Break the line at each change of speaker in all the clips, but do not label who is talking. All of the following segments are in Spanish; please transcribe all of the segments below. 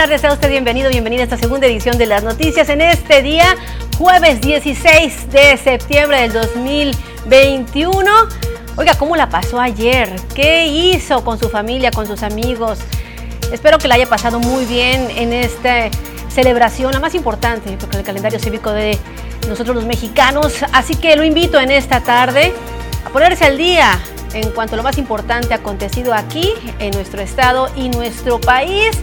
tardes, sea usted bienvenido, bienvenida a esta segunda edición de las noticias en este día, jueves 16 de septiembre del 2021. Oiga, ¿cómo la pasó ayer? ¿Qué hizo con su familia, con sus amigos? Espero que la haya pasado muy bien en esta celebración, la más importante, porque el calendario cívico de nosotros los mexicanos. Así que lo invito en esta tarde a ponerse al día en cuanto a lo más importante acontecido aquí en nuestro estado y nuestro país.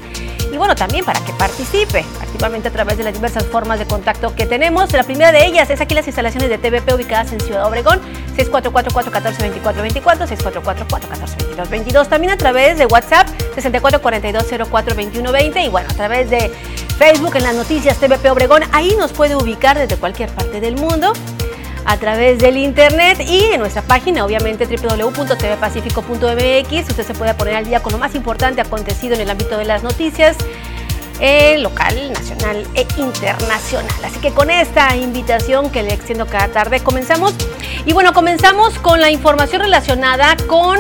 Y bueno, también para que participe activamente a través de las diversas formas de contacto que tenemos. La primera de ellas es aquí las instalaciones de TVP ubicadas en Ciudad Obregón, 6444-142424, 6444-142222. También a través de WhatsApp, 6442042120 y bueno, a través de Facebook en las noticias TVP Obregón. Ahí nos puede ubicar desde cualquier parte del mundo a través del internet y en nuestra página, obviamente www.tvpacifico.mx. Usted se puede poner al día con lo más importante acontecido en el ámbito de las noticias eh, local, nacional e internacional. Así que con esta invitación que le extiendo cada tarde comenzamos. Y bueno, comenzamos con la información relacionada con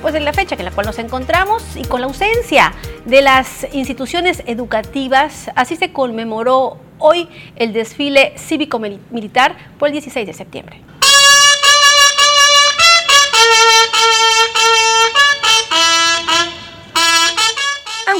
pues la fecha en la cual nos encontramos y con la ausencia de las instituciones educativas. Así se conmemoró hoy el desfile cívico-militar por el 16 de septiembre.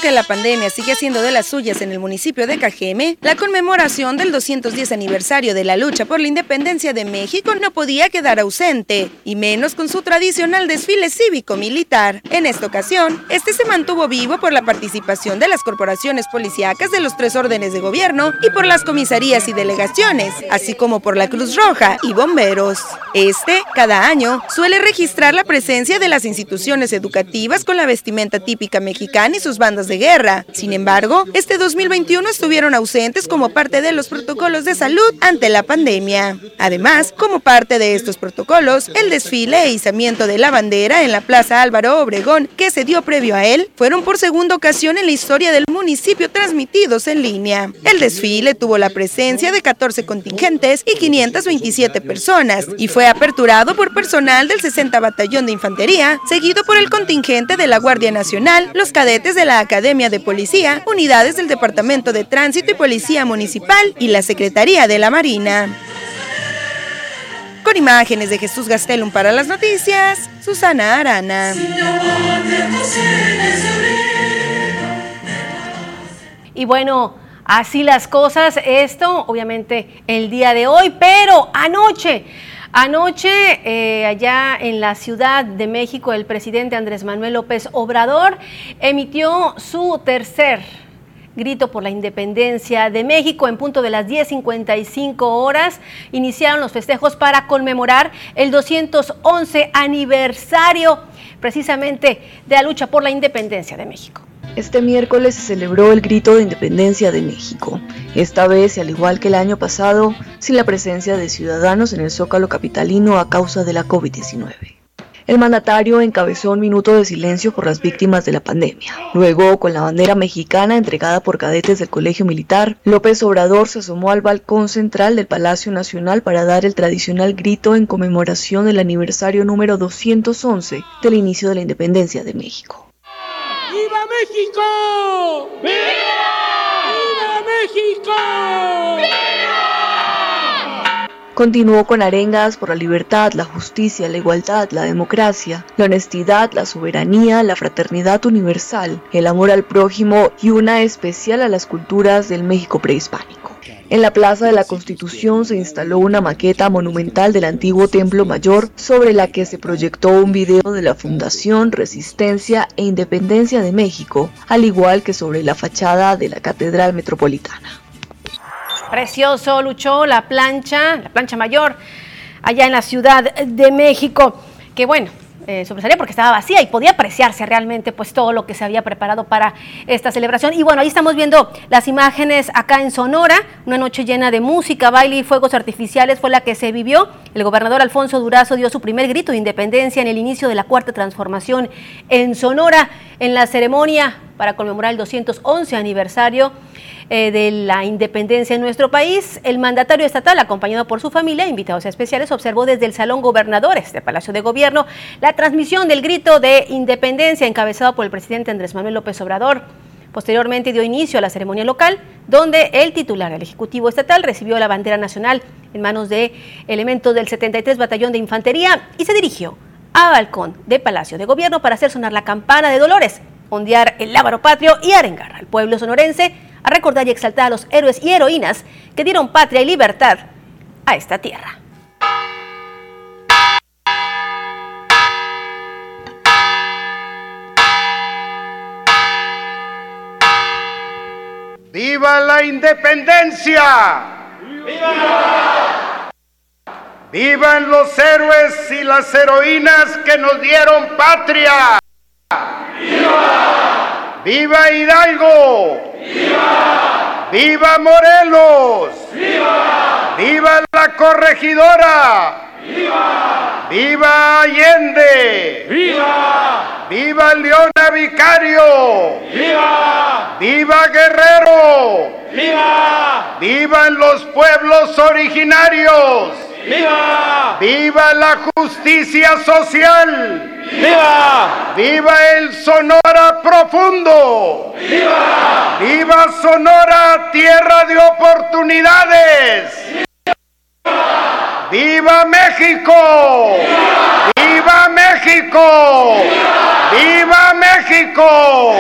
Aunque la pandemia sigue siendo de las suyas en el municipio de Cajeme, la conmemoración del 210 aniversario de la lucha por la independencia de México no podía quedar ausente, y menos con su tradicional desfile cívico-militar. En esta ocasión, este se mantuvo vivo por la participación de las corporaciones policíacas de los tres órdenes de gobierno y por las comisarías y delegaciones, así como por la Cruz Roja y bomberos. Este, cada año, suele registrar la presencia de las instituciones educativas con la vestimenta típica mexicana y sus bandas de guerra. Sin embargo, este 2021 estuvieron ausentes como parte de los protocolos de salud ante la pandemia. Además, como parte de estos protocolos, el desfile e izamiento de la bandera en la Plaza Álvaro Obregón, que se dio previo a él, fueron por segunda ocasión en la historia del municipio transmitidos en línea. El desfile tuvo la presencia de 14 contingentes y 527 personas y fue aperturado por personal del 60 Batallón de Infantería, seguido por el contingente de la Guardia Nacional, los cadetes de la Academia de Policía, unidades del Departamento de Tránsito y Policía Municipal y la Secretaría de la Marina. Con imágenes de Jesús Gastelum para las noticias, Susana Arana.
Y bueno, así las cosas, esto obviamente el día de hoy, pero anoche Anoche, eh, allá en la Ciudad de México, el presidente Andrés Manuel López Obrador emitió su tercer grito por la independencia de México en punto de las 10.55 horas. Iniciaron los festejos para conmemorar el 211 aniversario precisamente de la lucha por la independencia de México.
Este miércoles se celebró el grito de independencia de México, esta vez, al igual que el año pasado, sin la presencia de ciudadanos en el zócalo capitalino a causa de la COVID-19. El mandatario encabezó un minuto de silencio por las víctimas de la pandemia. Luego, con la bandera mexicana entregada por cadetes del Colegio Militar, López Obrador se asomó al balcón central del Palacio Nacional para dar el tradicional grito en conmemoración del aniversario número 211 del inicio de la independencia de México.
¡Viva México! ¡Viva! ¡Viva México!
¡Viva! Continuó con arengas por la libertad, la justicia, la igualdad, la democracia, la honestidad, la soberanía, la fraternidad universal, el amor al prójimo y una especial a las culturas del México prehispánico. En la Plaza de la Constitución se instaló una maqueta monumental del antiguo Templo Mayor sobre la que se proyectó un video de la Fundación, Resistencia e Independencia de México, al igual que sobre la fachada de la Catedral Metropolitana.
Precioso, luchó la plancha, la plancha mayor, allá en la Ciudad de México, que bueno, eh, sobresalía porque estaba vacía y podía apreciarse realmente pues todo lo que se había preparado para esta celebración. Y bueno, ahí estamos viendo las imágenes acá en Sonora, una noche llena de música, baile y fuegos artificiales fue la que se vivió. El gobernador Alfonso Durazo dio su primer grito de independencia en el inicio de la cuarta transformación en Sonora en la ceremonia para conmemorar el 211 aniversario eh, de la independencia en nuestro país, el mandatario estatal, acompañado por su familia, invitados especiales, observó desde el Salón Gobernadores del Palacio de Gobierno la transmisión del grito de independencia encabezado por el presidente Andrés Manuel López Obrador. Posteriormente dio inicio a la ceremonia local, donde el titular del Ejecutivo Estatal recibió la bandera nacional en manos de elementos del 73 Batallón de Infantería y se dirigió a balcón de Palacio de Gobierno para hacer sonar la campana de Dolores, ondear el lábaro patrio y arengar al pueblo sonorense a recordar y exaltar a los héroes y heroínas que dieron patria y libertad a esta tierra.
¡Viva la independencia! ¡Viva! ¡Vivan los héroes y las heroínas que nos dieron patria! ¡Viva! ¡Viva Hidalgo! ¡Viva! ¡Viva Morelos! ¡Viva! ¡Viva la corregidora! ¡Viva! ¡Viva Allende! ¡Viva! ¡Viva Leona Vicario! ¡Viva! ¡Viva Guerrero! ¡Viva! ¡Vivan los pueblos originarios! ¡Viva! ¡Viva la justicia social! ¡Viva! ¡Viva el Sonora profundo! ¡Viva! ¡Viva Sonora, tierra de oportunidades! ¡Viva México! ¡Viva, México! ¡Viva, México!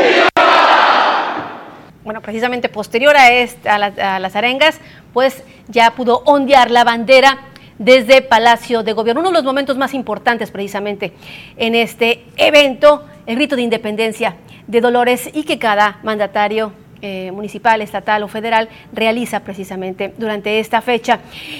Bueno, precisamente posterior a, esta, a, a las arengas, pues ya pudo ondear la bandera desde Palacio de Gobierno. Uno de los momentos más importantes precisamente en este evento, el rito de independencia de Dolores y que cada mandatario eh, municipal, estatal o federal realiza precisamente durante esta fecha.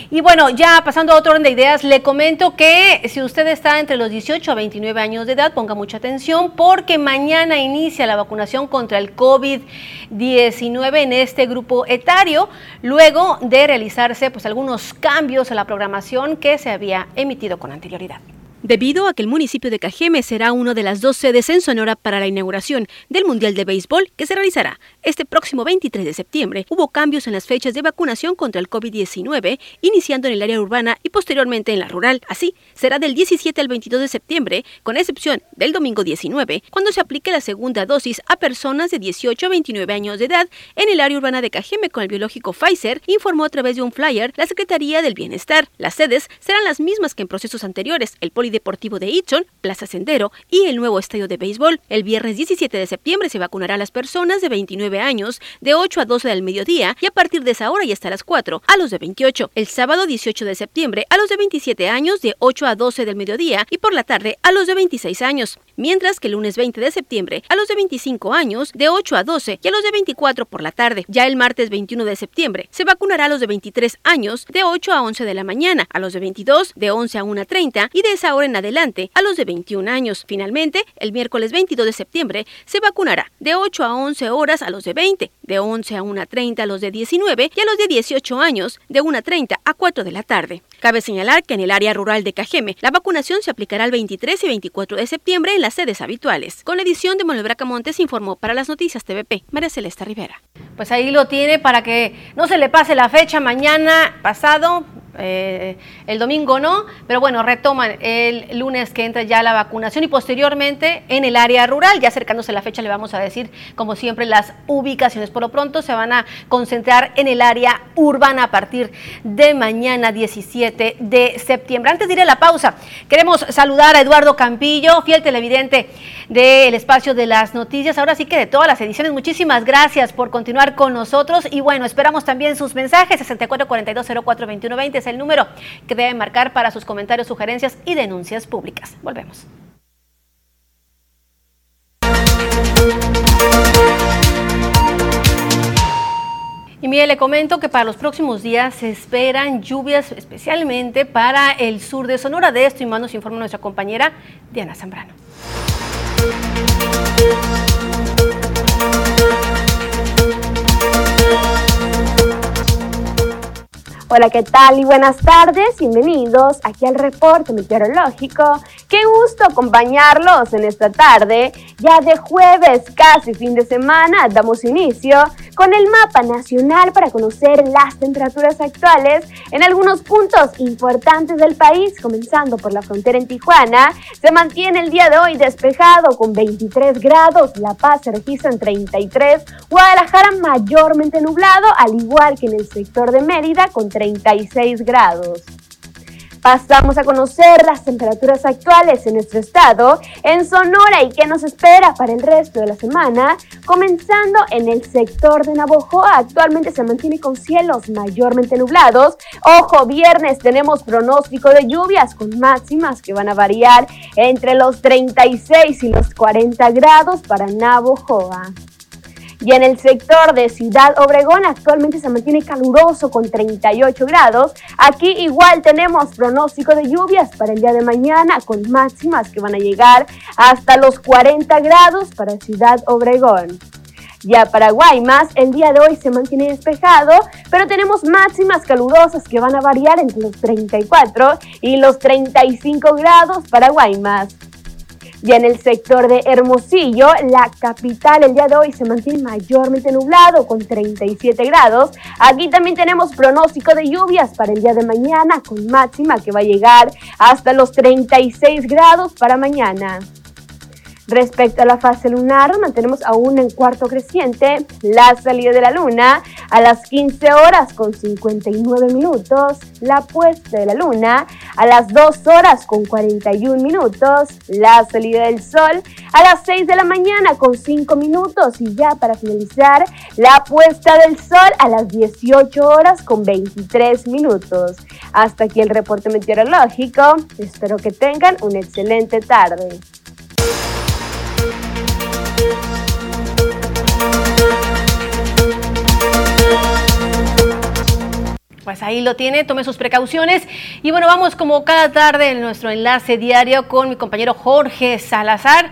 Y bueno, ya pasando a otro orden de ideas, le comento que si usted está entre los 18 a 29 años de edad, ponga mucha atención porque mañana inicia la vacunación contra el COVID-19 en este grupo etario, luego de realizarse pues algunos cambios a la programación que se había emitido con anterioridad debido a que el municipio de Cajeme será una de las dos sedes en Sonora para la inauguración del Mundial de Béisbol que se realizará este próximo 23 de septiembre. Hubo cambios en las fechas de vacunación contra el COVID-19, iniciando en el área urbana y posteriormente en la rural. Así, será del 17 al 22 de septiembre, con excepción del domingo 19, cuando se aplique la segunda dosis a personas de 18 a 29 años de edad en el área urbana de Cajeme con el biológico Pfizer, informó a través de un flyer la Secretaría del Bienestar. Las sedes serán las mismas que en procesos anteriores. El Poli Deportivo de Itchon, Plaza Sendero y el nuevo estadio de béisbol. El viernes 17 de septiembre se vacunará a las personas de 29 años de 8 a 12 del mediodía y a partir de esa hora y hasta las 4 a los de 28. El sábado 18 de septiembre a los de 27 años de 8 a 12 del mediodía y por la tarde a los de 26 años. Mientras que el lunes 20 de septiembre a los de 25 años de 8 a 12 y a los de 24 por la tarde. Ya el martes 21 de septiembre se vacunará a los de 23 años de 8 a 11 de la mañana, a los de 22 de 11 a 1.30 y de esa hora en adelante a los de 21 años. Finalmente, el miércoles 22 de septiembre se vacunará de 8 a 11 horas a los de 20, de 11 a 1.30 a los de 19 y a los de 18 años de 1.30 a 4 de la tarde. Cabe señalar que en el área rural de Cajeme la vacunación se aplicará el 23 y 24 de septiembre en las sedes habituales. Con la edición de Manuel Bracamontes informó para las noticias TVP María Celeste Rivera. Pues ahí lo tiene para que no se le pase la fecha mañana pasado, eh, el domingo no, pero bueno, retoman el lunes que entra ya la vacunación y posteriormente en el área rural, ya acercándose la fecha le vamos a decir como siempre las ubicaciones. Por lo pronto se van a concentrar en el área urbana a partir de mañana 17 de septiembre. Antes de ir a la pausa, queremos saludar a Eduardo Campillo, fiel televidente del espacio de las noticias, ahora sí que de todas las ediciones. Muchísimas gracias por continuar con nosotros y bueno, esperamos también sus mensajes 6442042120 es el número que deben marcar para sus comentarios, sugerencias y denuncias públicas. Volvemos. Y mire, le comento que para los próximos días se esperan lluvias especialmente para el sur de Sonora. De esto y más nos informa nuestra compañera Diana Zambrano.
Hola, ¿qué tal? Y buenas tardes. Bienvenidos aquí al reporte meteorológico Qué gusto acompañarlos en esta tarde. Ya de jueves, casi fin de semana, damos inicio con el mapa nacional para conocer las temperaturas actuales en algunos puntos importantes del país, comenzando por la frontera en Tijuana. Se mantiene el día de hoy despejado con 23 grados, La Paz se registra en 33, Guadalajara mayormente nublado, al igual que en el sector de Mérida con 36 grados. Pasamos a conocer las temperaturas actuales en nuestro estado, en Sonora y qué nos espera para el resto de la semana. Comenzando en el sector de Navojoa, actualmente se mantiene con cielos mayormente nublados. Ojo, viernes tenemos pronóstico de lluvias con máximas que van a variar entre los 36 y los 40 grados para Navojoa. Y en el sector de Ciudad Obregón actualmente se mantiene caluroso con 38 grados. Aquí igual tenemos pronóstico de lluvias para el día de mañana con máximas que van a llegar hasta los 40 grados para Ciudad Obregón. Ya para Guaymas, el día de hoy se mantiene despejado, pero tenemos máximas calurosas que van a variar entre los 34 y los 35 grados para Guaymas. Y en el sector de Hermosillo, la capital el día de hoy se mantiene mayormente nublado con 37 grados. Aquí también tenemos pronóstico de lluvias para el día de mañana con máxima que va a llegar hasta los 36 grados para mañana. Respecto a la fase lunar, mantenemos aún en cuarto creciente la salida de la luna a las 15 horas con 59 minutos, la puesta de la luna a las 2 horas con 41 minutos, la salida del sol a las 6 de la mañana con 5 minutos y ya para finalizar, la puesta del sol a las 18 horas con 23 minutos. Hasta aquí el reporte meteorológico, espero que tengan una excelente tarde.
Pues ahí lo tiene, tome sus precauciones. Y bueno, vamos como cada tarde en nuestro enlace diario con mi compañero Jorge Salazar.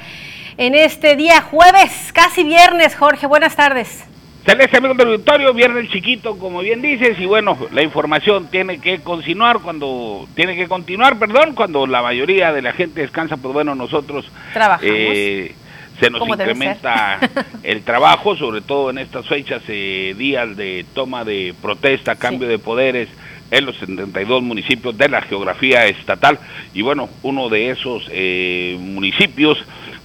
En este día jueves, casi viernes, Jorge, buenas tardes.
Celeste, amigo del auditorio, viernes chiquito, como bien dices, y bueno, la información tiene que continuar cuando, tiene que continuar, perdón, cuando la mayoría de la gente descansa, pues bueno, nosotros
trabajamos.
Eh, se nos incrementa el trabajo, sobre todo en estas fechas, eh, días de toma de protesta, cambio de poderes en los 72 municipios de la geografía estatal. Y bueno, uno de esos eh, municipios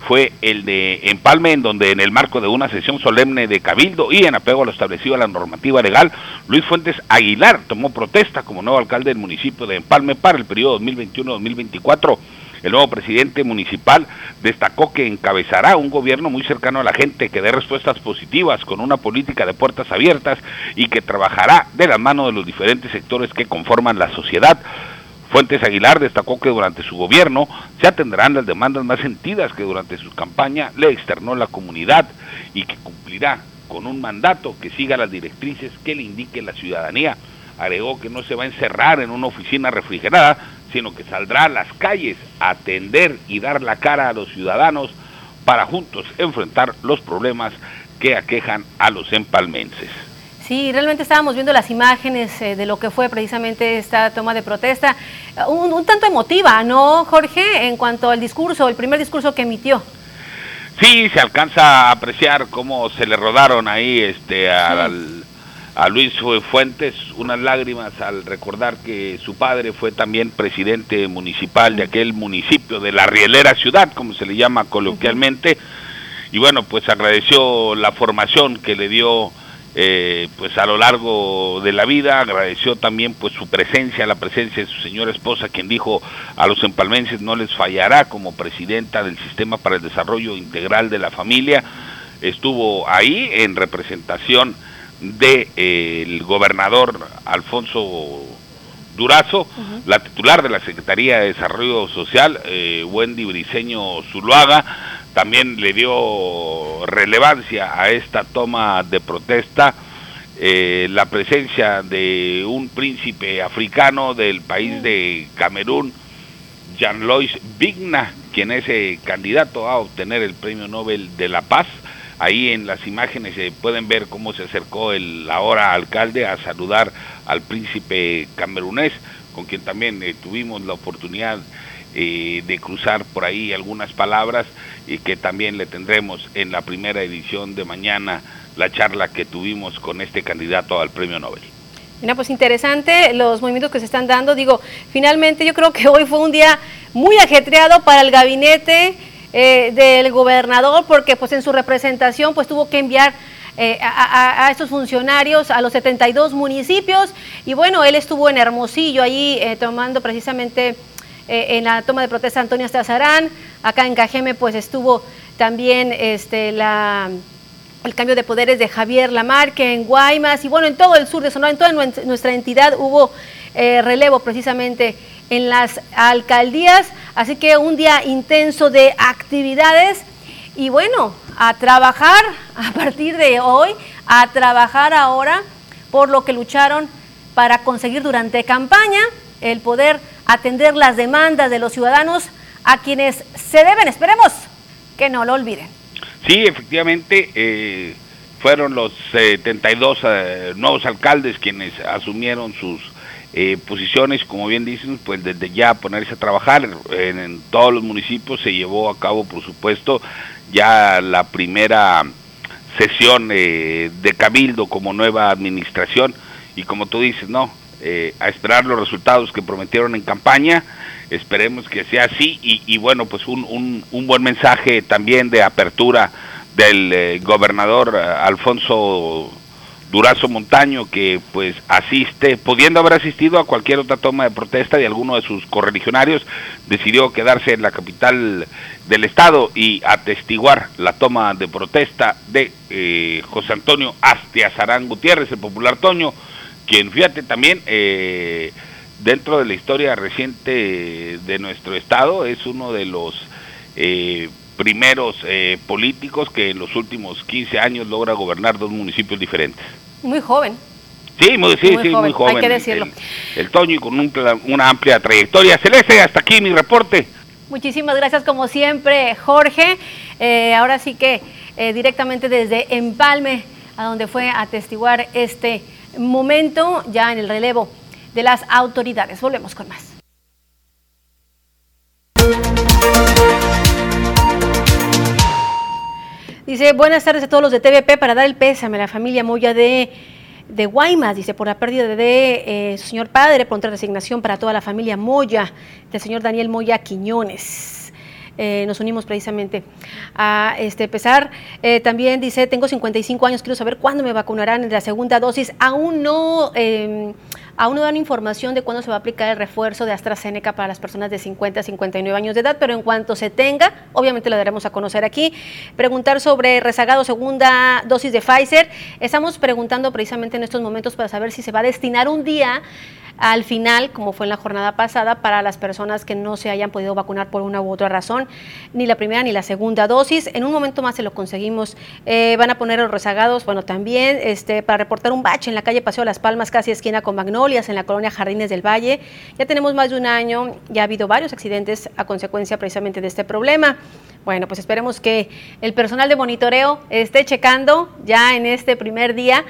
fue el de Empalme, en donde en el marco de una sesión solemne de Cabildo y en apego a lo establecido a la normativa legal, Luis Fuentes Aguilar tomó protesta como nuevo alcalde del municipio de Empalme para el periodo 2021-2024 el nuevo presidente municipal destacó que encabezará un gobierno muy cercano a la gente, que dé respuestas positivas con una política de puertas abiertas y que trabajará de la mano de los diferentes sectores que conforman la sociedad. Fuentes Aguilar destacó que durante su gobierno se atenderán las demandas más sentidas que durante su campaña le externó la comunidad y que cumplirá con un mandato que siga las directrices que le indique la ciudadanía. Agregó que no se va a encerrar en una oficina refrigerada, sino que saldrá a las calles a atender y dar la cara a los ciudadanos para juntos enfrentar los problemas que aquejan a los empalmenses.
Sí, realmente estábamos viendo las imágenes eh, de lo que fue precisamente esta toma de protesta, un, tanto emotiva, ¿no, Jorge? En cuanto al discurso, el primer discurso que emitió.
Sí, se alcanza a apreciar cómo se le rodaron ahí este, al, a Luis Fuentes unas lágrimas al recordar que su padre fue también presidente municipal de aquel municipio de la Rielera Ciudad, como se le llama coloquialmente, y bueno, pues agradeció la formación que le dio eh, pues a lo largo de la vida, agradeció también pues su presencia, la presencia de su señora esposa, quien dijo a los empalmenses no les fallará como presidenta del Sistema para el Desarrollo Integral de la Familia, estuvo ahí en representación del de, gobernador Alfonso Durazo, la titular de la Secretaría de Desarrollo Social, eh, Wendy Briceño Zuluaga, también le dio relevancia a esta toma de protesta. Eh, la presencia de un príncipe africano del país de Camerún, Jean-Louis Vigna, quien es eh, candidato a obtener el Premio Nobel de la Paz, Ahí en las imágenes se pueden ver cómo se acercó el ahora alcalde a saludar al príncipe camerunés, con quien también eh, tuvimos la oportunidad eh, de cruzar por ahí algunas palabras y que también le tendremos en la primera edición de mañana la charla que tuvimos con este candidato al premio Nobel.
Mira, pues interesante los movimientos que se están dando. Digo, finalmente yo creo que hoy fue un día muy ajetreado para el gabinete eh, del gobernador porque pues en su representación pues tuvo que enviar eh, a, estos funcionarios a los 72 municipios. Y bueno, él estuvo en Hermosillo ahí tomando precisamente eh, en la toma de protesta Antonio Estazarán, acá en Cajeme pues estuvo también este, la, el cambio de poderes de Javier Lamarque en Guaymas. Y bueno, en todo el sur de Sonora, en toda nuestra entidad hubo eh, relevo precisamente en las alcaldías, así que un día intenso de actividades y bueno, a trabajar a partir de hoy, a trabajar ahora por lo que lucharon para conseguir durante campaña el poder atender las demandas de los ciudadanos a quienes se deben. Esperemos que no lo olviden.
Sí, efectivamente, eh, fueron los 72 eh, nuevos alcaldes quienes asumieron sus eh, posiciones, como bien dicen, pues desde ya ponerse a trabajar en, todos los municipios se llevó a cabo, por supuesto, ya la primera sesión de cabildo como nueva administración y como tú dices, no, eh, a esperar los resultados que prometieron en campaña. Esperemos que sea así y, bueno, pues un, un, buen mensaje también de apertura del eh, gobernador eh, Alfonso Durazo Montaño que pues asiste, pudiendo haber asistido a cualquier otra toma de protesta de alguno de sus correligionarios, decidió quedarse en la capital del estado y atestiguar la toma de protesta de José Antonio Astiazarán Gutiérrez, el popular Toño, quien fíjate también eh, dentro de la historia reciente de nuestro estado es uno de los eh, primeros eh, políticos que en los últimos 15 años logra gobernar dos municipios diferentes.
Muy joven.
Sí, muy, sí, sí, muy joven.
Hay que decirlo.
El, Toño y con una amplia trayectoria. Celeste, hasta aquí mi reporte.
Muchísimas gracias como siempre, Jorge. ahora sí que directamente desde Empalme, a donde fue a atestiguar este momento ya en el relevo de las autoridades. Volvemos con más. Dice, buenas tardes a todos los de TVP para dar el pésame a la familia Moya de, de Guaymas, dice, por la pérdida de eh, su señor padre, por otra designación para toda la familia Moya, del señor Daniel Moya Quiñones. Eh, nos unimos precisamente a este pesar. Eh, también dice, tengo 55 años, quiero saber cuándo me vacunarán en la segunda dosis. Aún no, em, aún no dan información de cuándo se va a aplicar el refuerzo de AstraZeneca para las personas de 50 a 59 años de edad, pero en cuanto se tenga, obviamente lo daremos a conocer aquí. Preguntar sobre rezagado segunda dosis de Pfizer. Estamos preguntando precisamente en estos momentos para saber si se va a destinar un día al final, como fue en la jornada pasada, para las personas que no se hayan podido vacunar por una u otra razón, ni la primera ni la segunda dosis. En un momento más se lo conseguimos. Eh, van a poner los rezagados, bueno, también este, para reportar un bache en la calle Paseo Las Palmas, casi esquina con Magnolias, en la colonia Jardines del Valle. Ya tenemos más de un año, ya ha habido varios accidentes a consecuencia precisamente de este problema. Bueno, pues esperemos que el personal de monitoreo esté checando ya en este primer día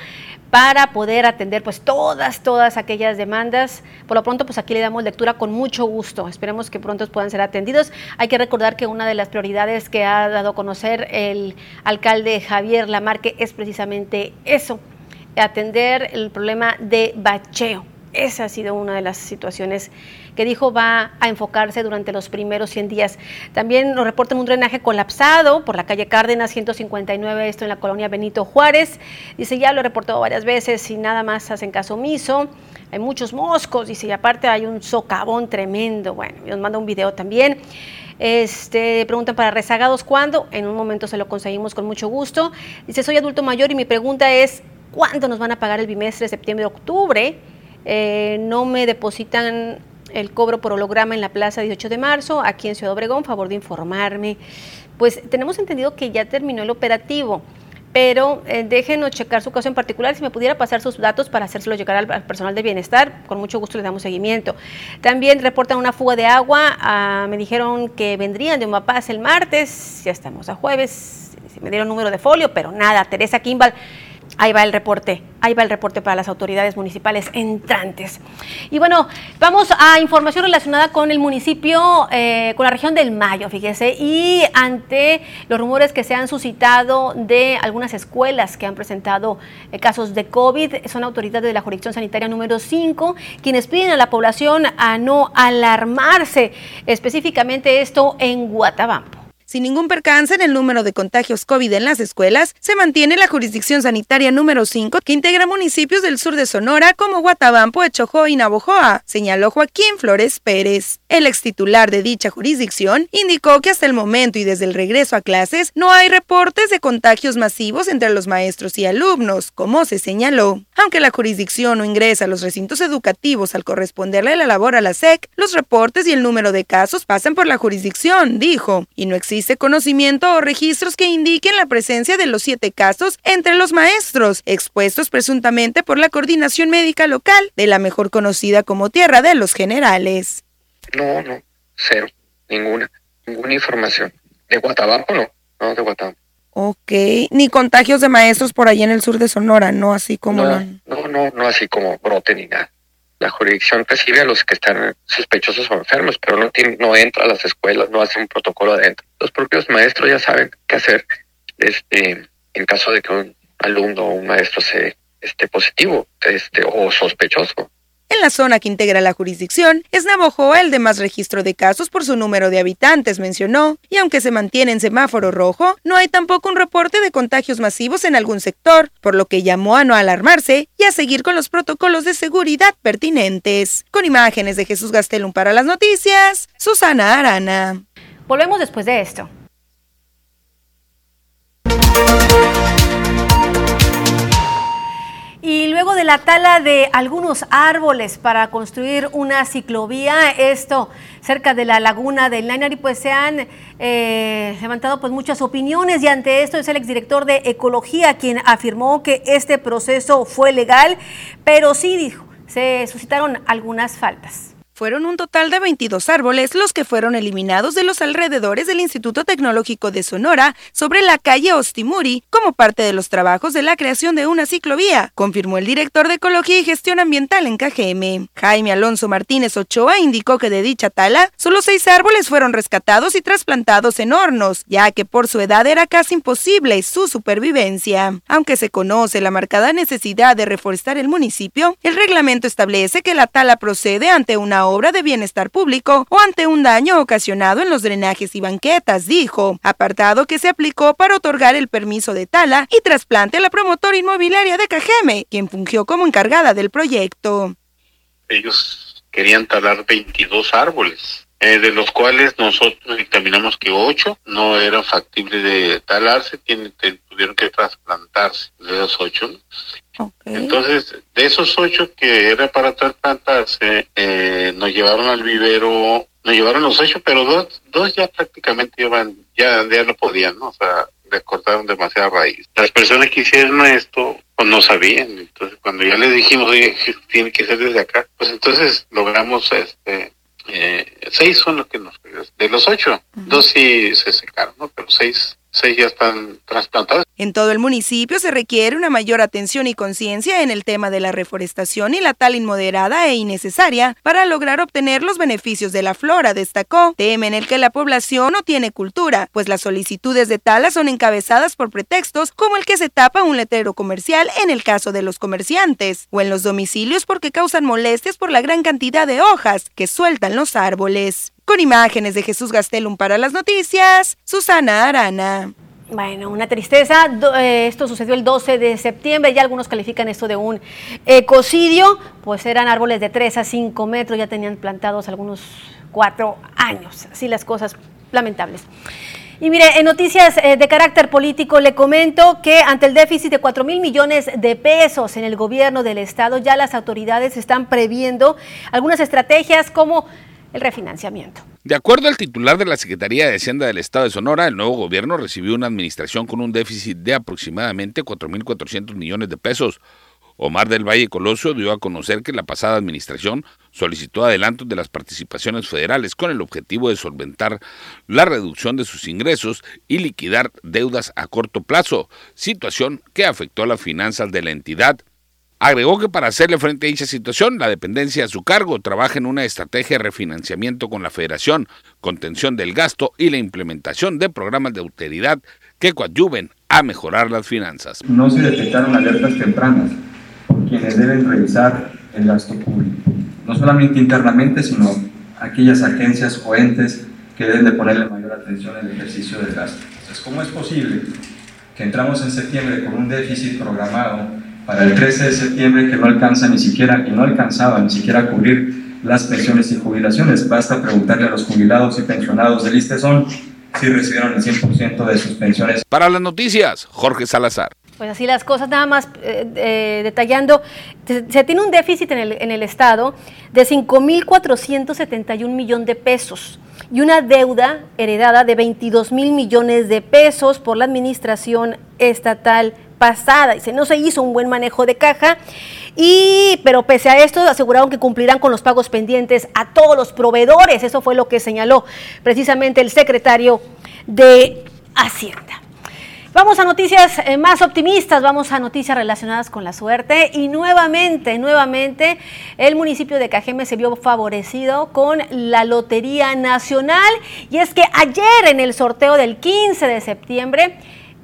para poder atender pues todas, todas aquellas demandas. Por lo pronto, pues aquí le damos lectura con mucho gusto. Esperemos que pronto puedan ser atendidos. Hay que recordar que una de las prioridades que ha dado a conocer el alcalde Javier Lamarque es precisamente eso, atender el problema de bacheo. Esa ha sido una de las situaciones que dijo va a enfocarse durante los primeros 100 días. También nos reportan un drenaje colapsado por la calle Cárdenas 159, esto en la colonia Benito Juárez. Dice, ya lo he reportado varias veces y nada más hacen caso omiso. Hay muchos moscos, dice, y aparte hay un socavón tremendo. Bueno, nos manda un video también. Este, preguntan para rezagados cuándo. En un momento se lo conseguimos con mucho gusto. Dice, soy adulto mayor y mi pregunta es, ¿cuándo nos van a pagar el bimestre septiembre-octubre? Eh, no me depositan el cobro por holograma en la plaza 18 de marzo, aquí en Ciudad Obregón, favor de informarme. Pues tenemos entendido que ya terminó el operativo, pero eh, déjenos checar su caso en particular. Si me pudiera pasar sus datos para hacérselo llegar al, personal de bienestar, con mucho gusto le damos seguimiento. También reportan una fuga de agua, ah, me dijeron que vendrían de Paz el martes, ya estamos a jueves, me dieron número de folio, pero nada, Teresa Kimball Ahí va el reporte, ahí va el reporte para las autoridades municipales entrantes. Y bueno, vamos a información relacionada con el municipio, eh, con la región del Mayo, fíjese, y ante los rumores que se han suscitado de algunas escuelas que han presentado eh, casos de COVID, son autoridades de la jurisdicción sanitaria número 5 quienes piden a la población a no alarmarse, específicamente esto en Guatabampo.
Sin ningún percance en el número de contagios COVID en las escuelas, se mantiene la jurisdicción sanitaria número 5 que integra municipios del sur de Sonora como Guatabampo, Echojó y Navojoa, señaló Joaquín Flores Pérez. El ex titular de dicha jurisdicción indicó que hasta el momento y desde el regreso a clases no hay reportes de contagios masivos entre los maestros y alumnos, como se señaló. Aunque la jurisdicción no ingresa a los recintos educativos al corresponderle la labor a la SEC, los reportes y el número de casos pasan por la jurisdicción, dijo, y no existe existe conocimiento o registros que indiquen la presencia de los siete casos entre los maestros, expuestos presuntamente por la coordinación médica local, de la mejor conocida como Tierra de los Generales.
No, no, cero, ninguna, ninguna información. ¿De Guatabampo no? No, de Guatabampo.
Ok, ni contagios de maestros por allá en el sur de Sonora, no así como...
No, no, no, no así como brote ni nada la jurisdicción recibe a los que están sospechosos o enfermos, pero no, no entra a las escuelas, no hace un protocolo adentro. Los propios maestros ya saben qué hacer este, en caso de que un alumno o un maestro se esté positivo este, o sospechoso.
En la zona que integra la jurisdicción, es Navojoa el de más registro de casos por su número de habitantes, mencionó, y aunque se mantiene en semáforo rojo, no hay tampoco un reporte de contagios masivos en algún sector, por lo que llamó a no alarmarse y a seguir con los protocolos de seguridad pertinentes. Con imágenes de Jesús Gastelum para las noticias, Susana Arana.
Volvemos después de esto. Y luego de la tala de algunos árboles para construir una ciclovía, esto cerca de la laguna del Nainari, pues se han eh, levantado pues muchas opiniones y ante esto es el exdirector de Ecología quien afirmó que este proceso fue legal, pero sí dijo, se suscitaron algunas faltas.
Fueron un total de 22 árboles los que fueron eliminados de los alrededores del Instituto Tecnológico de Sonora sobre la calle Ostimuri como parte de los trabajos de la creación de una ciclovía, confirmó el director de Ecología y Gestión Ambiental en KGM. Jaime Alonso Martínez Ochoa indicó que de dicha tala, solo seis árboles fueron rescatados y trasplantados en hornos, ya que por su edad era casi imposible su supervivencia. Aunque se conoce la marcada necesidad de reforestar el municipio, el reglamento establece que la tala procede ante una obra de bienestar público o ante un daño ocasionado en los drenajes y banquetas, dijo, apartado que se aplicó para otorgar el permiso de tala y trasplante a la promotora inmobiliaria de Cajeme, quien fungió como encargada del proyecto.
Ellos querían talar 22 árboles, eh, de los cuales nosotros dictaminamos que 8 no eran factibles de talarse, tienen, tuvieron que trasplantarse de los 8. Entonces, de esos ocho que era para trasplantarse, eh, nos llevaron al vivero, nos llevaron los ocho, pero dos, dos ya prácticamente iban, ya, ya no podían, ¿no? O sea, les cortaron demasiada raíz. Las personas que hicieron esto, pues no sabían. Entonces, cuando ya les dijimos, oye, tiene que ser desde acá, pues entonces logramos este eh, seis son los que nos de los ocho, dos sí se secaron, ¿no? Pero seis seis ya están trasplantados.
En todo el municipio se requiere una mayor atención y conciencia en el tema de la reforestación y la tal inmoderada e innecesaria para lograr obtener los beneficios de la flora, destacó. Temen el que la población no tiene cultura, pues las solicitudes de tala son encabezadas por pretextos como el que se tapa un letrero comercial en el caso de los comerciantes, o en los domicilios porque causan molestias por la gran cantidad de hojas que sueltan los árboles. Con imágenes de Jesús Gastelum para las noticias, Susana Arana.
Bueno, una tristeza. Eh, esto sucedió el 12 de septiembre. Ya algunos califican esto de un ecocidio. Pues eran árboles de 3 a 5 metros. Ya tenían plantados algunos 4 años. Así las cosas lamentables. Y mire, en noticias eh, de carácter político le comento que ante el déficit de 4 mil millones de pesos en el gobierno del estado, ya las autoridades están previendo algunas estrategias como el refinanciamiento.
De acuerdo al titular de la Secretaría de Hacienda del Estado de Sonora, el nuevo gobierno recibió una administración con un déficit de aproximadamente 4.400 millones de pesos. Omar del Valle Colosio dio a conocer que la pasada administración solicitó adelantos de las participaciones federales con el objetivo de solventar la reducción de sus ingresos y liquidar deudas a corto plazo, situación que afectó las finanzas de la entidad. Agregó que para hacerle frente a dicha situación, la dependencia a su cargo trabaja en una estrategia de refinanciamiento con la federación, contención del gasto y la implementación de programas de austeridad que coadyuven a mejorar las finanzas.
No se detectaron alertas tempranas por quienes deben revisar el gasto público, no solamente internamente, sino aquellas agencias o entes que deben de ponerle mayor atención al ejercicio del gasto. Entonces, ¿cómo es posible que entramos en septiembre con un déficit programado para el 13 de septiembre que no alcanza ni siquiera, y no alcanzaba ni siquiera a cubrir las pensiones y jubilaciones. Basta preguntarle a los jubilados y pensionados del ISTESON si recibieron el 100% de sus pensiones.
Para las noticias, Jorge Salazar.
Pues así las cosas, nada más eh, eh, detallando, se, tiene un déficit en el, en el Estado de 5.471 millones de pesos y una deuda heredada de 22 mil millones de pesos por la administración estatal pasada. Dice, no se hizo un buen manejo de caja, y, pero pese a esto aseguraron que cumplirán con los pagos pendientes a todos los proveedores. Eso fue lo que señaló precisamente el secretario de Hacienda. Vamos a noticias eh, más optimistas, vamos a noticias relacionadas con la suerte y nuevamente, nuevamente, el municipio de Cajeme se vio favorecido con la Lotería Nacional y es que ayer en el sorteo del 15 de septiembre,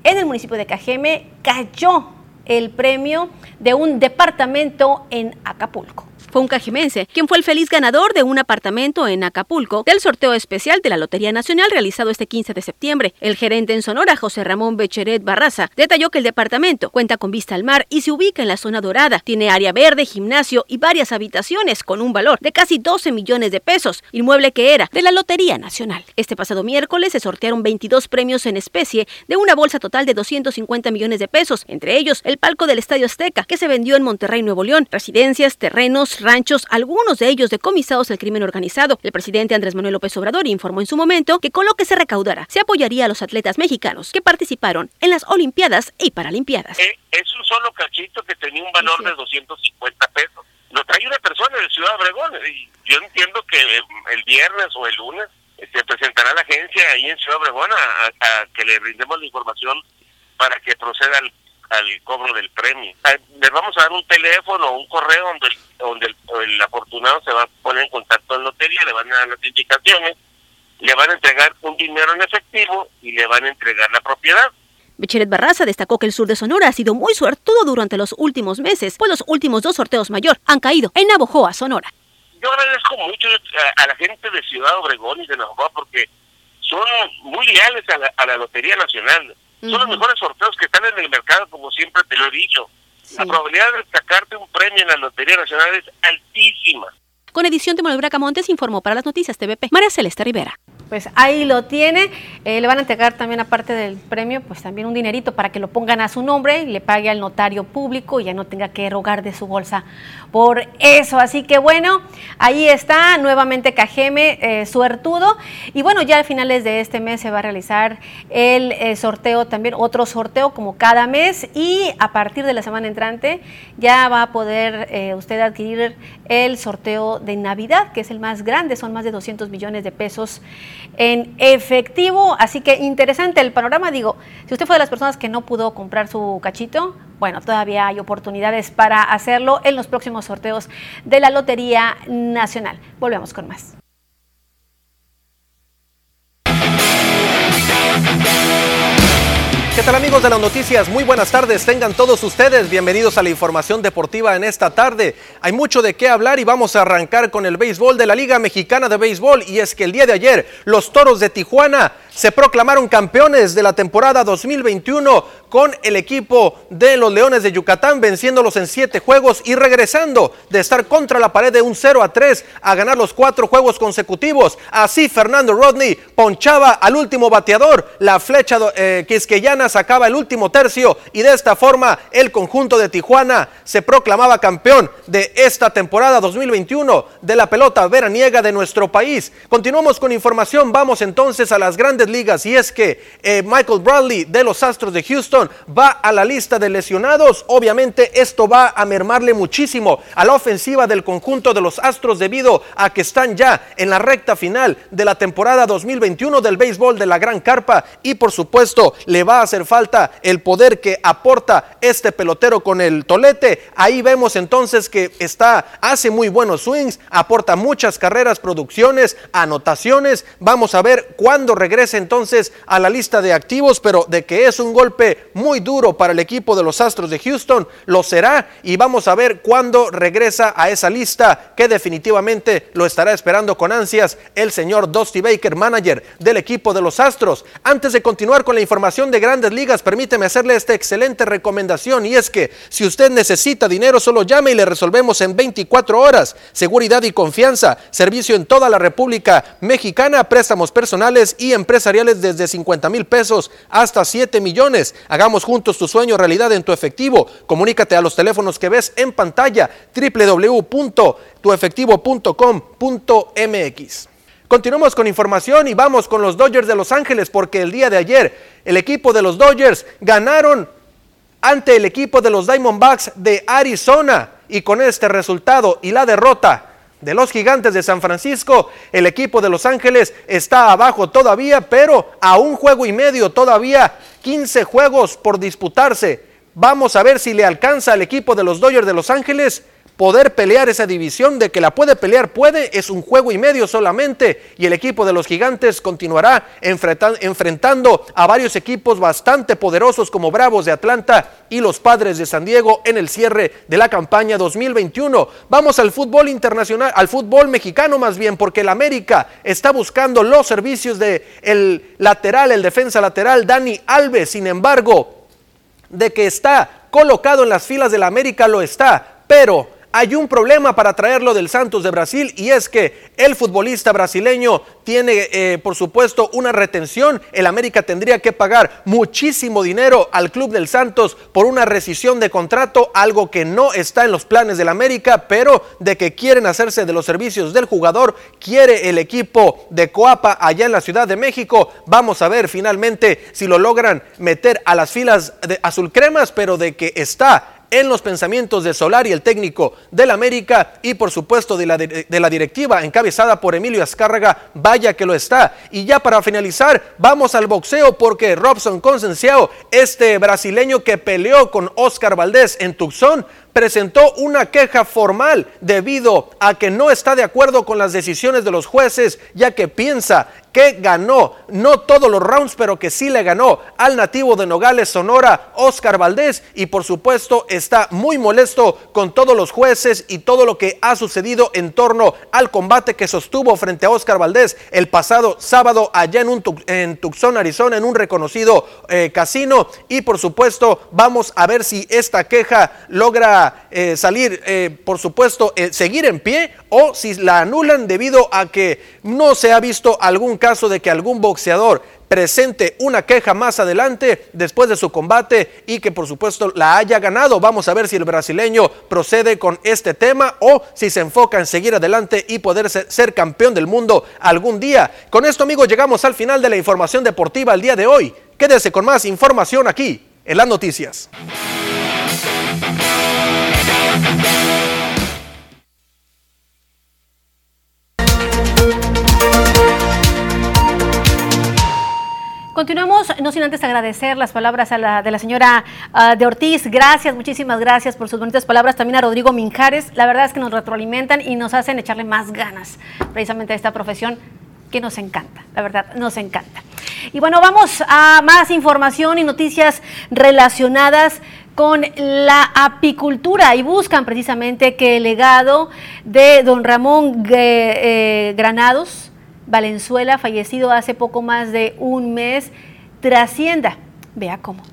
en el municipio de Cajeme cayó el premio de un departamento en Acapulco fue un cajimense, quien fue el feliz ganador de un apartamento en Acapulco del sorteo especial de la Lotería Nacional realizado este 15 de septiembre. El gerente en Sonora, José Ramón Becheret Barraza, detalló que el departamento cuenta con vista al mar y se ubica en la zona dorada. Tiene área verde, gimnasio y varias habitaciones con un valor de casi 12 millones de pesos, inmueble que era de la Lotería Nacional. Este pasado miércoles se sortearon 22 premios en especie de una bolsa total de 250 millones de pesos, entre ellos el palco del Estadio Azteca, que se vendió en Monterrey, Nuevo León, residencias, terrenos, ranchos, algunos de ellos decomisados al crimen organizado. El presidente Andrés Manuel López Obrador informó en su momento que con lo que se recaudara se apoyaría a los atletas mexicanos que participaron en las Olimpiadas y Paralimpiadas.
Eh, es un solo cachito que tenía un valor de 250 pesos. Lo trae una persona de Ciudad Obregón y yo entiendo que el viernes o el lunes se este, presentará la agencia ahí en Ciudad Obregón a, a que le brindemos la información para que proceda al al cobro del premio. Ah, les vamos a dar un teléfono o un correo donde, donde el, afortunado se va a poner en contacto en lotería, le van a dar las indicaciones, le van a entregar un dinero en efectivo y le van a entregar la propiedad.
Michelet Barraza destacó que el sur de Sonora ha sido muy suertudo durante los últimos meses, pues los últimos dos sorteos mayor han caído en Navojoa, Sonora.
Yo agradezco mucho a, la gente de Ciudad Obregón y de Navojoa porque son muy leales a la, a la Lotería Nacional son los mejores sorteos que están en el mercado, como siempre te lo he dicho. La probabilidad de sacarte un premio en la Lotería Nacional es altísima.
Con edición de Manuel Bracamontes informó para las noticias TVP María Celeste Rivera pues ahí lo tiene. Eh, le van a entregar también, aparte del premio, pues también un dinerito para que lo pongan a su nombre y le pague al notario público y ya no tenga que rogar de su bolsa por eso. Así que bueno, ahí está nuevamente Cajeme, eh, suertudo. Y bueno, ya a finales de este mes se va a realizar el eh, sorteo también, otro sorteo como cada mes. Y a partir de la semana entrante ya va a poder usted adquirir el sorteo de Navidad, que es el más grande, son más de 200 millones de pesos en efectivo. Así que interesante el panorama. Digo, si usted fue de las personas que no pudo comprar su cachito, bueno, todavía hay oportunidades para hacerlo en los próximos sorteos de la Lotería Nacional. Volvemos con más.
¿Qué tal amigos de las noticias? Muy buenas tardes, tengan todos ustedes bienvenidos a la información deportiva en esta tarde. Hay mucho de qué hablar y vamos a arrancar con el béisbol de la Liga Mexicana de Béisbol y es que el día de ayer los Toros de Tijuana se proclamaron campeones de la temporada 2021 con el equipo de los Leones de Yucatán, venciéndolos en siete juegos y regresando de estar contra la pared de un 0 a 3 a ganar los cuatro juegos consecutivos. Así Fernando Rodney ponchaba al último bateador, la flecha eh, quisqueyana sacaba el último tercio y de esta forma el conjunto de Tijuana se proclamaba campeón de esta temporada 2021 de la pelota veraniega de nuestro país. Continuamos con información, vamos entonces a las grandes ligas y es que eh, Michael Bradley de los Astros de Houston va a la lista de lesionados. Obviamente esto va a mermarle muchísimo a la ofensiva del conjunto de los Astros debido a que están ya en la recta final de la temporada 2021 del béisbol de la Gran Carpa y por supuesto le va a hacer falta el poder que aporta este pelotero con el tolete. Ahí vemos entonces que está, hace muy buenos swings, aporta muchas carreras, producciones, anotaciones. Vamos a ver cuándo entonces a la lista de activos, pero de que es un golpe muy duro para el equipo de los Astros de Houston, lo será y vamos a ver cuándo regresa a esa lista que definitivamente lo estará esperando con ansias el señor Dusty Baker, manager del equipo de los Astros. Antes de continuar con la información de grandes ligas, permíteme hacerle esta excelente recomendación y es que si usted necesita dinero, solo llame y le resolvemos en 24 horas. Seguridad y confianza, servicio en toda la República Mexicana, préstamos personales y desde 50 mil pesos hasta 7 millones. Hagamos juntos tu sueño realidad en tu efectivo. Comunícate a los teléfonos que ves en pantalla www.tuefectivo.com.mx. Continuamos con información y vamos con los Dodgers de Los Ángeles porque el día de ayer el equipo de los Dodgers ganaron ante el equipo de los Diamondbacks de Arizona y con este resultado y la derrota de los gigantes de San Francisco, el equipo de Los Ángeles está abajo todavía, pero a un juego y medio todavía, 15 juegos por disputarse. Vamos a ver si le alcanza al equipo de los Dodgers de Los Ángeles poder pelear esa división, de que la puede pelear, puede, es un juego y medio solamente, y el equipo de los gigantes continuará enfrentando a varios equipos bastante poderosos como Bravos de Atlanta y los Padres de San Diego en el cierre de la campaña 2021. Vamos al fútbol internacional, al fútbol mexicano más bien, porque el América está buscando los servicios de lateral, el defensa lateral Dani Alves, sin embargo, de que está colocado en las filas del América lo está, pero hay un problema para traerlo del Santos de Brasil y es que el futbolista brasileño tiene, eh, por supuesto, una retención. El América tendría que pagar muchísimo dinero al Club del Santos por una rescisión de contrato, algo que no está en los planes del América, pero de que quieren hacerse de los servicios del jugador, quiere el equipo de Coapa allá en la Ciudad de México. Vamos a ver finalmente si lo logran meter a las filas de azul cremas, pero de que está en los pensamientos de Solari, el técnico del América, y por supuesto de la, de, la directiva encabezada por Emilio Azcárraga, vaya que lo está. Y ya para finalizar, vamos al boxeo porque Robson Concenciao, este brasileño que peleó con Oscar Valdés en Tucson, presentó una queja formal debido a que no está de acuerdo con las decisiones de los jueces, ya que piensa que ganó, no todos los rounds, pero que sí le ganó al nativo de Nogales, Sonora, Oscar Valdés, y por supuesto está muy molesto con todos los jueces y todo lo que ha sucedido en torno al combate que sostuvo frente a Oscar Valdés el pasado sábado allá en, un, en Tucson, Arizona, en un reconocido eh, casino, y por supuesto vamos a ver si esta queja logra eh, salir, eh, por supuesto, seguir en pie o si la anulan debido a que no se ha visto algún caso de que algún boxeador presente una queja más adelante después de su combate y que por supuesto la haya ganado. Vamos a ver si el brasileño procede con este tema o si se enfoca en seguir adelante y poder ser, campeón del mundo algún día. Con esto amigos llegamos al final de la información deportiva el día de hoy. Quédese con más información aquí en las noticias.
Continuamos, no sin antes agradecer las palabras a la, de la señora uh, de Ortiz. Gracias, muchísimas gracias por sus bonitas palabras. También a Rodrigo Minjares. La verdad es que nos retroalimentan y nos hacen echarle más ganas precisamente a esta profesión que nos encanta. La verdad, nos encanta. Y bueno, vamos a más información y noticias relacionadas con la apicultura y buscan precisamente que el legado de don Ramón eh, Granados, Valenzuela, fallecido hace poco más de un mes, trascienda. Vea cómo.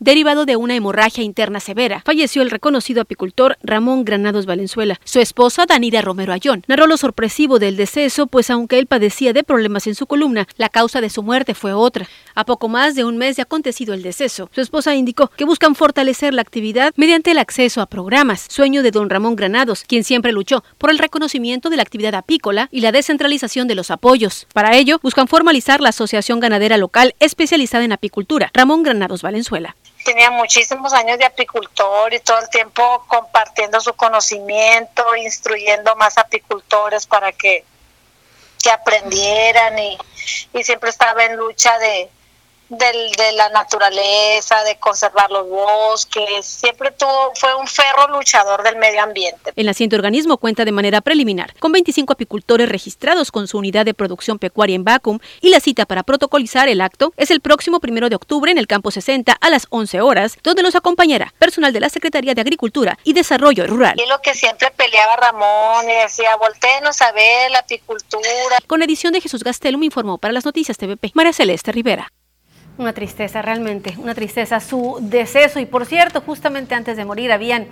Derivado de una hemorragia interna severa. Falleció el reconocido apicultor Ramón Granados Valenzuela. Su esposa, Danira Romero Ayón, narró lo sorpresivo del deceso, pues aunque él padecía de problemas en su columna, la causa de su muerte fue otra. A poco más de un mes de acontecido el deceso, su esposa indicó que buscan fortalecer la actividad mediante el acceso a programas, sueño de don Ramón Granados, quien siempre luchó por el reconocimiento de la actividad apícola y la descentralización de los apoyos. Para ello, buscan formalizar la Asociación Ganadera Local especializada en apicultura, Ramón Granados Valenzuela
tenía muchísimos años de apicultor y todo el tiempo compartiendo su conocimiento, instruyendo más apicultores para que, que aprendieran y, y siempre estaba en lucha de, del, de la naturaleza, de conservar los bosques, siempre tuvo, fue un ferro luchador del medio ambiente.
El naciente organismo cuenta de manera preliminar con 25 apicultores registrados con su unidad de producción pecuaria en Vacum y la cita para protocolizar el acto es el próximo primero de octubre en el campo 60 a las 11 horas, donde los acompañará personal de la Secretaría de Agricultura y Desarrollo Rural.
Y lo que siempre peleaba Ramón y decía, voltenos a ver la apicultura.
Con edición de Jesús Gastelum informó para las noticias TVP María Celeste Rivera.
Una tristeza, realmente, una tristeza su deceso. Y por cierto, justamente antes de morir habían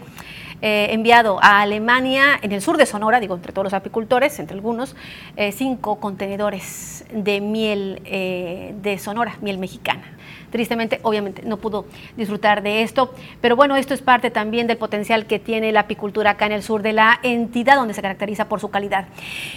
eh, enviado a Alemania, en el sur de Sonora, digo, entre todos los apicultores, entre algunos, eh, cinco contenedores de miel eh, de Sonora, miel mexicana tristemente, obviamente, no pudo disfrutar de esto. Pero bueno, esto es parte también del potencial que tiene la apicultura acá en el sur de la entidad, donde se caracteriza por su calidad.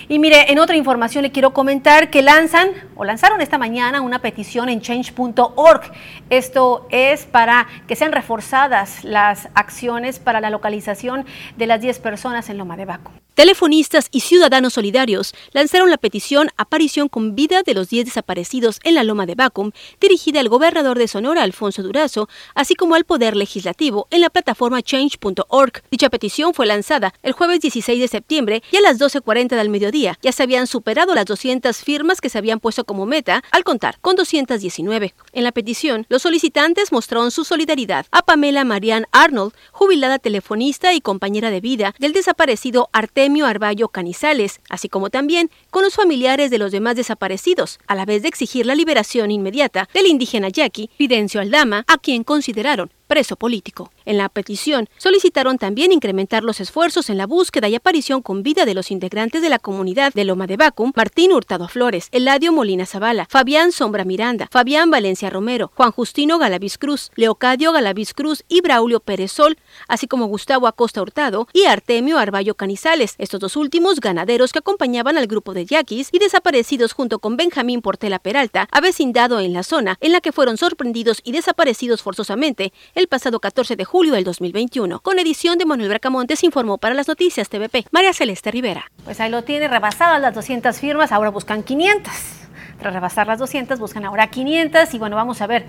Y mire, en otra información le quiero comentar que lanzan o lanzaron esta mañana una petición en change.org. Esto es para que sean reforzadas las acciones para la localización de las 10 personas en Loma de Baco.
Telefonistas y ciudadanos solidarios lanzaron la petición Aparición con vida de los 10 desaparecidos en la Loma de Bacum, dirigida al gobernador de Sonora, Alfonso Durazo, así como al Poder Legislativo en la plataforma change.org. Dicha petición fue lanzada el jueves 16 de septiembre y a las 12.40 del mediodía. Ya se habían superado las 200 firmas que se habían puesto como meta, al contar con 219. En la petición, los solicitantes mostraron su solidaridad a Pamela Marianne Arnold, jubilada telefonista y compañera de vida del desaparecido Arte Artemio Arballo Canizales, así como también con los familiares de los demás desaparecidos, a la vez de exigir la liberación inmediata del indígena yaqui Fidencio Aldama, a quien consideraron preso político. En la petición solicitaron también incrementar los esfuerzos en la búsqueda y aparición con vida de los integrantes de la comunidad de Loma de Bacum, Martín Hurtado Flores, Eladio Molina Zavala, Fabián Sombra Miranda, Fabián Valencia Romero, Juan Justino Galaviz Cruz, Leocadio Galaviz Cruz y Braulio Pérez Sol, así como Gustavo Acosta Hurtado y Artemio Arballo Canizales, estos dos últimos ganaderos que acompañaban al grupo de yaquis y desaparecidos junto con Benjamín Portela Peralta, avecindado en la zona en la que fueron sorprendidos y desaparecidos forzosamente pasado 14 de julio del 2021. Con edición de Manuel Bracamontes informó para las noticias TVP María Celeste Rivera.
Pues ahí lo tiene, rebasadas las 200 firmas, ahora buscan 500. Tras rebasar las 200, buscan ahora 500 y bueno, vamos a ver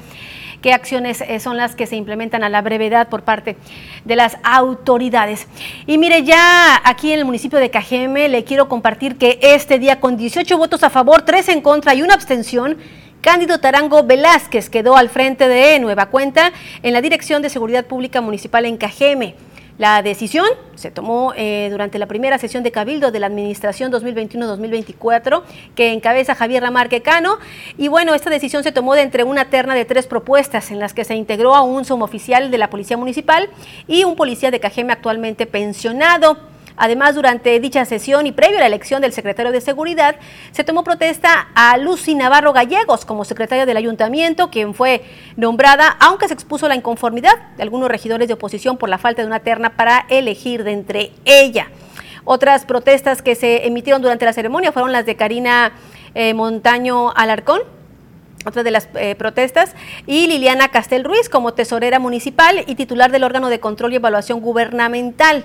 qué acciones eh, son las que se implementan a la brevedad por parte de las autoridades. Y mire, ya aquí en el municipio de Cajeme le quiero compartir que este día con 18 votos a favor, 3 en contra y una abstención, Cándido Tarango Velázquez quedó al frente de Nueva Cuenta en la Dirección de Seguridad Pública Municipal en Cajeme. La decisión se tomó eh, durante la primera sesión de Cabildo de la Administración 2021-2024 que encabeza Javier Lamarque Cano. Y bueno, esta decisión se tomó de entre una terna de tres propuestas en las que se integró a un suboficial de la Policía Municipal y un policía de Cajeme actualmente pensionado. Además, durante dicha sesión y previo a la elección del secretario de Seguridad, se tomó protesta a Lucy Navarro Gallegos como secretaria del ayuntamiento, quien fue nombrada, aunque se expuso la inconformidad de algunos regidores de oposición por la falta de una terna para elegir de entre ella. Otras protestas que se emitieron durante la ceremonia fueron las de Karina eh, Montaño Alarcón, otra de las eh, protestas, y Liliana Castel Ruiz como tesorera municipal y titular del órgano de control y evaluación gubernamental.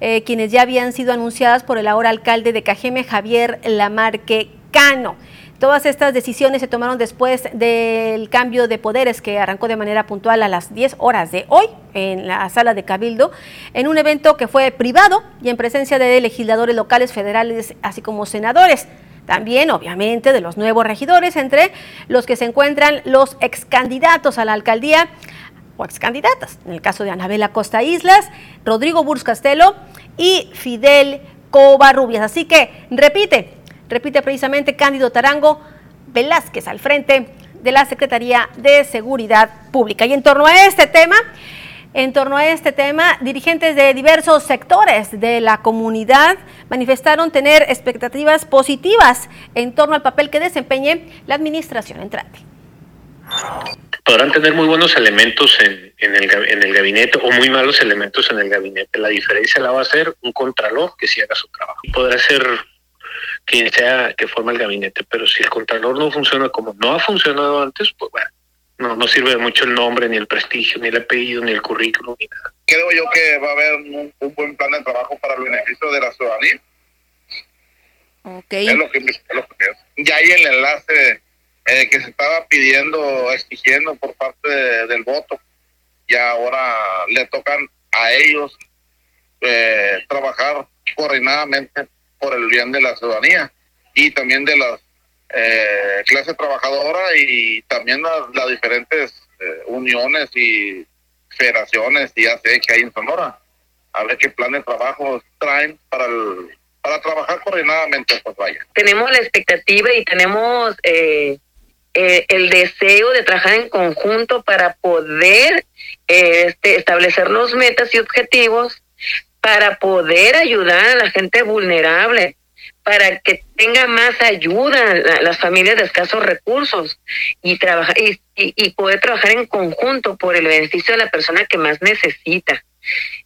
Eh, quienes ya habían sido anunciadas por el ahora alcalde de Cajeme, Javier Lamarque Cano. Todas estas decisiones se tomaron después del cambio de poderes que arrancó de manera puntual a las 10 horas de hoy en la sala de Cabildo, en un evento que fue privado y en presencia de legisladores locales, federales, así como senadores. También, obviamente, de los nuevos regidores, entre los que se encuentran los ex candidatos a la alcaldía o ex candidatas. En el caso de Anabela Costa Islas, Rodrigo Burs Castelo y Fidel Covarrubias. Así que repite, repite precisamente Cándido Tarango Velázquez al frente de la Secretaría de Seguridad Pública. Y en torno a este tema, en torno a este tema, dirigentes de diversos sectores de la comunidad manifestaron tener expectativas positivas en torno al papel que desempeñe la administración entrante.
Podrán tener muy buenos elementos en, el, en el gabinete o muy malos elementos en el gabinete. La diferencia la va a hacer un contralor que sí haga su trabajo. Podrá ser quien sea que forma el gabinete, pero si el contralor no funciona como no ha funcionado antes, pues bueno, no, no sirve mucho el nombre, ni el prestigio, ni el apellido, ni el currículum, ni nada.
Creo yo que va a haber un, buen plan de trabajo para el beneficio de la ciudadanía.
Okay.
Es lo que, es lo que Ya hay el enlace eh, que se estaba pidiendo, exigiendo por parte del voto, y ahora le tocan a ellos eh, trabajar coordinadamente por el bien de la ciudadanía y también de las eh, clase trabajadora y también las, diferentes eh, uniones y federaciones y sé que hay en Sonora. A ver qué plan de trabajo traen para para trabajar coordinadamente, pues vaya.
Tenemos la expectativa y tenemos eh, eh, el deseo de trabajar en conjunto para poder este, establecernos metas y objetivos para poder ayudar a la gente vulnerable para que tenga más ayuda las familias de escasos recursos y, trabajar, y, y, poder trabajar en conjunto por el beneficio de la persona que más necesita.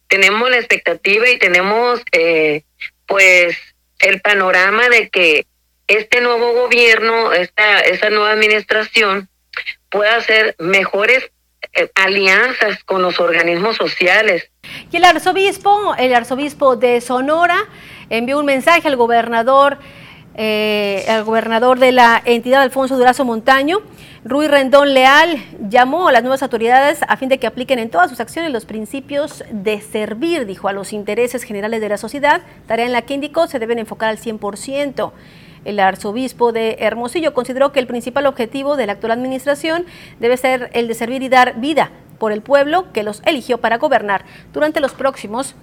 Tenemos la expectativa y tenemos eh, pues el panorama de que este nuevo gobierno, esta, nueva administración pueda hacer mejores eh, alianzas con los organismos sociales.
Y el arzobispo, el arzobispo de Sonora, envió un mensaje al gobernador, eh, al gobernador de la entidad, Alfonso Durazo Montaño. Rui Rendón Leal llamó a las nuevas autoridades a fin de que apliquen en todas sus acciones los principios de servir, dijo, a los intereses generales de la sociedad, tarea en la que indicó se deben enfocar al 100%. El arzobispo de Hermosillo consideró que el principal objetivo de la actual administración debe ser el de servir y dar vida por el pueblo que los eligió para gobernar durante los próximos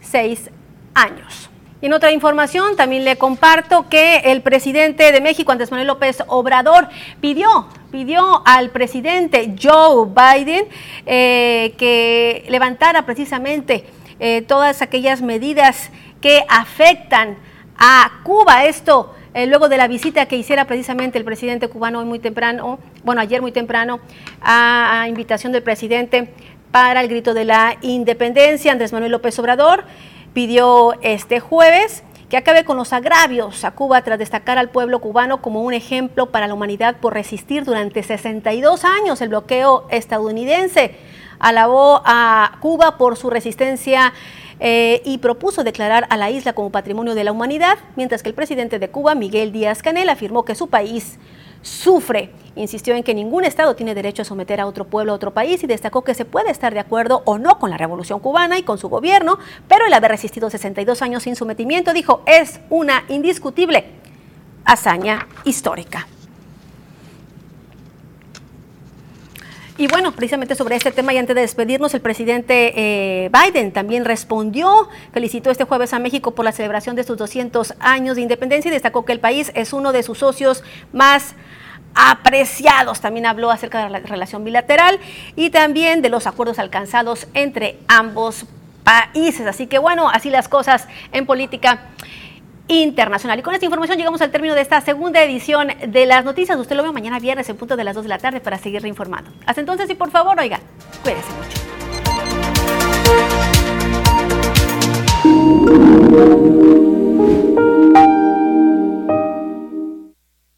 seis años. Y en otra información también le comparto que el presidente de México, Andrés Manuel López Obrador, pidió, pidió al presidente Joe Biden eh, que levantara precisamente eh, todas aquellas medidas que afectan a Cuba. Esto eh, luego de la visita que hiciera precisamente el presidente cubano hoy muy temprano, bueno, ayer muy temprano, a invitación del presidente para el grito de la independencia, Andrés Manuel López Obrador pidió este jueves que acabe con los agravios a Cuba tras destacar al pueblo cubano como un ejemplo para la humanidad por resistir durante 62 años el bloqueo estadounidense. Alabó a Cuba por su resistencia eh, y propuso declarar a la isla como patrimonio de la humanidad, mientras que el presidente de Cuba, Miguel Díaz Canel, afirmó que su país sufre. Insistió en que ningún Estado tiene derecho a someter a otro pueblo a otro país y destacó que se puede estar de acuerdo o no con la revolución cubana y con su gobierno, pero el haber resistido 62 años sin sometimiento, dijo, es una indiscutible hazaña histórica. Y bueno, precisamente sobre este tema y antes de despedirnos, el presidente eh, Biden también respondió, felicitó este jueves a México por la celebración de sus 200 años de independencia y destacó que el país es uno de sus socios más apreciados. También habló acerca de la relación bilateral y también de los acuerdos alcanzados entre ambos países. Así que bueno, así las cosas en política internacional. Y con esta información llegamos al término de esta segunda edición de las noticias. Usted lo ve mañana viernes en punto de las 2 de la tarde para seguir informando. Hasta entonces y por favor, oiga, cuídese mucho.